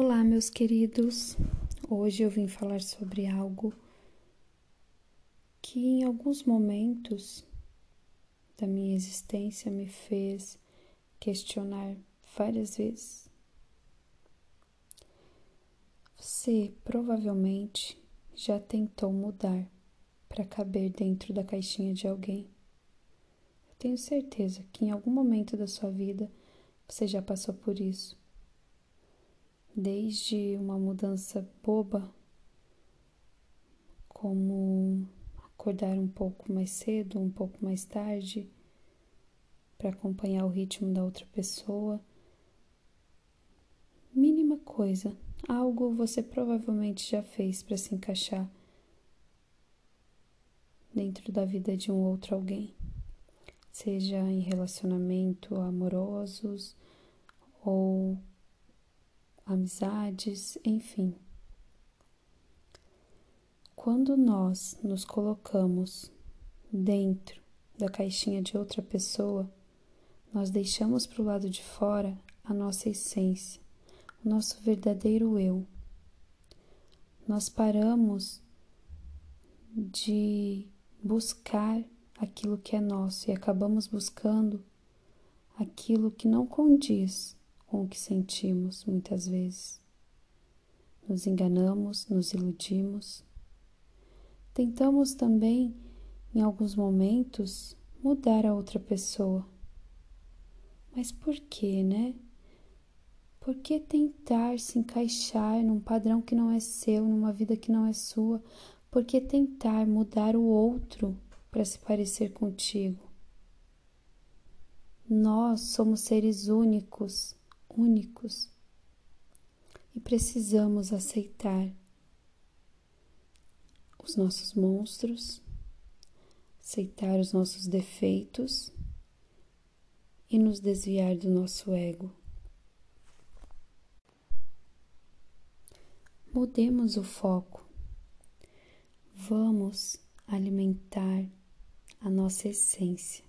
Olá, meus queridos. Hoje eu vim falar sobre algo que em alguns momentos da minha existência me fez questionar várias vezes. Você provavelmente já tentou mudar para caber dentro da caixinha de alguém. Eu tenho certeza que em algum momento da sua vida você já passou por isso desde uma mudança boba, como acordar um pouco mais cedo, um pouco mais tarde, para acompanhar o ritmo da outra pessoa. Mínima coisa, algo você provavelmente já fez para se encaixar dentro da vida de um outro alguém, seja em relacionamento amorosos ou amizades, enfim. Quando nós nos colocamos dentro da caixinha de outra pessoa, nós deixamos para o lado de fora a nossa essência, o nosso verdadeiro eu. Nós paramos de buscar aquilo que é nosso e acabamos buscando aquilo que não condiz com o que sentimos muitas vezes. Nos enganamos, nos iludimos. Tentamos também, em alguns momentos, mudar a outra pessoa. Mas por que, né? Por que tentar se encaixar num padrão que não é seu, numa vida que não é sua? Por que tentar mudar o outro para se parecer contigo? Nós somos seres únicos únicos e precisamos aceitar os nossos monstros, aceitar os nossos defeitos e nos desviar do nosso ego. Mudemos o foco. Vamos alimentar a nossa essência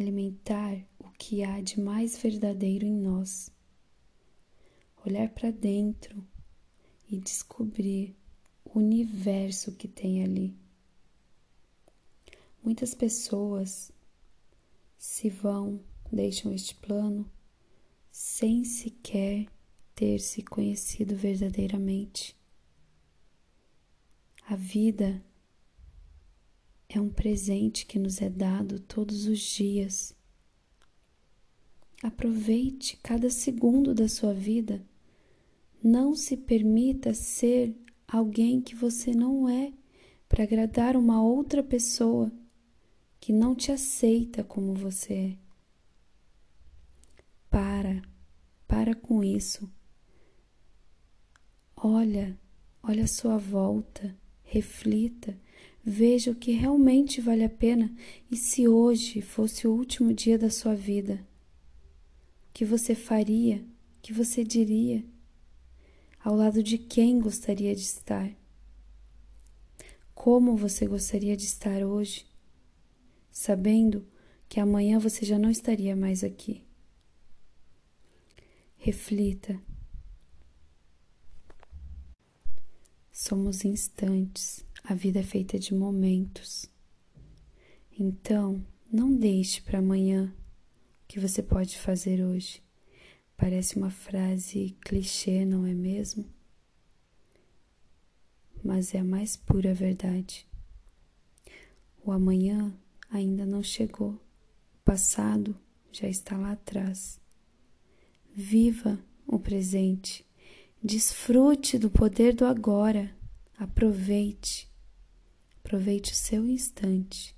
alimentar que há de mais verdadeiro em nós, olhar para dentro e descobrir o universo que tem ali. Muitas pessoas se vão, deixam este plano sem sequer ter se conhecido verdadeiramente. A vida é um presente que nos é dado todos os dias. Aproveite cada segundo da sua vida. Não se permita ser alguém que você não é para agradar uma outra pessoa que não te aceita como você é. Para, para com isso. Olha, olha a sua volta, reflita Veja o que realmente vale a pena e se hoje fosse o último dia da sua vida, que você faria, que você diria? Ao lado de quem gostaria de estar? Como você gostaria de estar hoje, sabendo que amanhã você já não estaria mais aqui? Reflita. Somos instantes a vida é feita de momentos. Então, não deixe para amanhã que você pode fazer hoje. Parece uma frase clichê, não é mesmo? Mas é a mais pura verdade. O amanhã ainda não chegou, o passado já está lá atrás. Viva o presente, desfrute do poder do agora, aproveite Aproveite o seu instante.